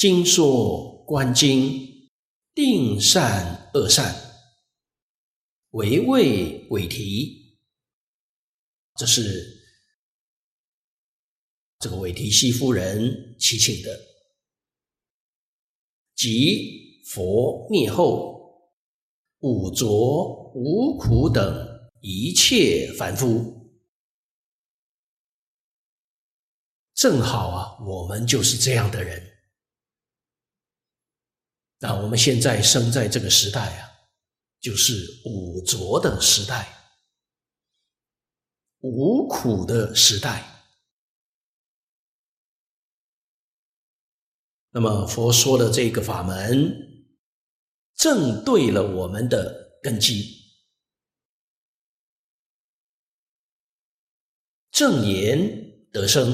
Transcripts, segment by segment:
经说观经，定善恶善，唯畏违提。这是这个韦提希夫人祈请的。即佛灭后，五浊五苦等一切凡夫，正好啊，我们就是这样的人。那我们现在生在这个时代啊，就是五浊的时代，五苦的时代。那么佛说的这个法门，正对了我们的根基，正言得生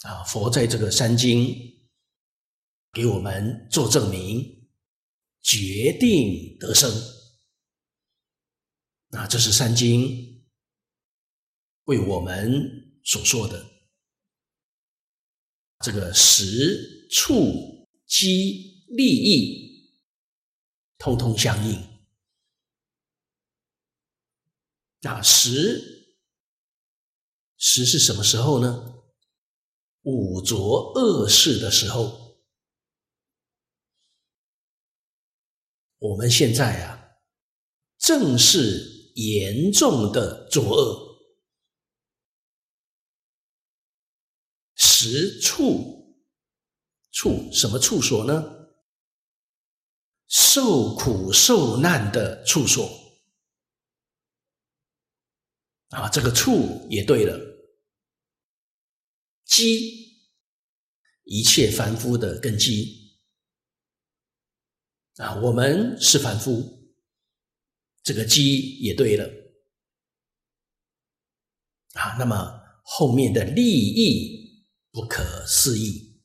啊！佛在这个三经给我们做证明，决定得生。那这是三经为我们所说的。这个时、处、机、利益，通通相应。那时，时是什么时候呢？五浊恶世的时候。我们现在啊，正是严重的作恶。时处处什么处所呢？受苦受难的处所啊，这个处也对了。基一切凡夫的根基啊，我们是凡夫，这个鸡也对了啊。那么后面的利益。不可思议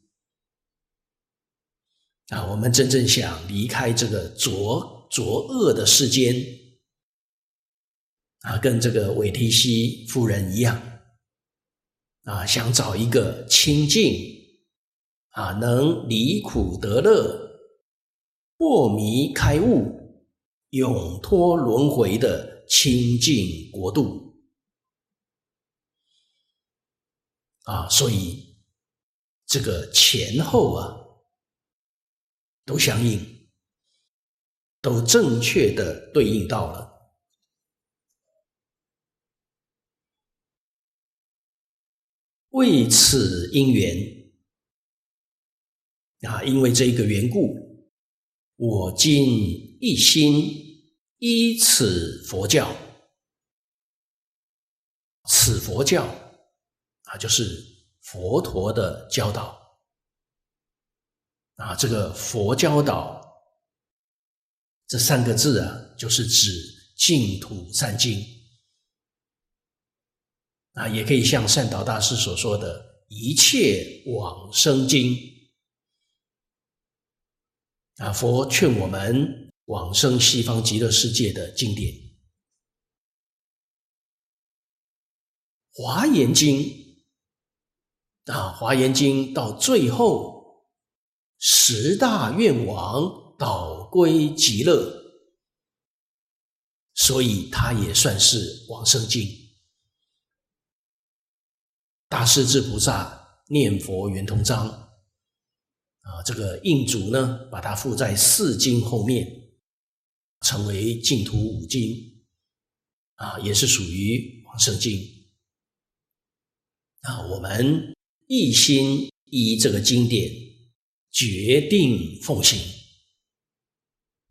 啊！我们真正想离开这个浊浊恶的世间啊，跟这个韦提希夫人一样啊，想找一个清净啊，能离苦得乐、破迷开悟、永脱轮回的清净国度啊，所以。这个前后啊，都相应，都正确的对应到了。为此因缘啊，因为这个缘故，我今一心依此佛教，此佛教啊，就是。佛陀的教导。啊，这个佛教导这三个字啊，就是指净土三经。啊，也可以像善导大师所说的一切往生经。啊，佛劝我们往生西方极乐世界的经典，《华严经》。啊，《华严经》到最后，十大愿王导归极乐，所以它也算是往生经。大势至菩萨念佛圆通章，啊，这个印祖呢，把它附在四经后面，成为净土五经，啊，也是属于往生经。啊，我们。一心依这个经典，决定奉行。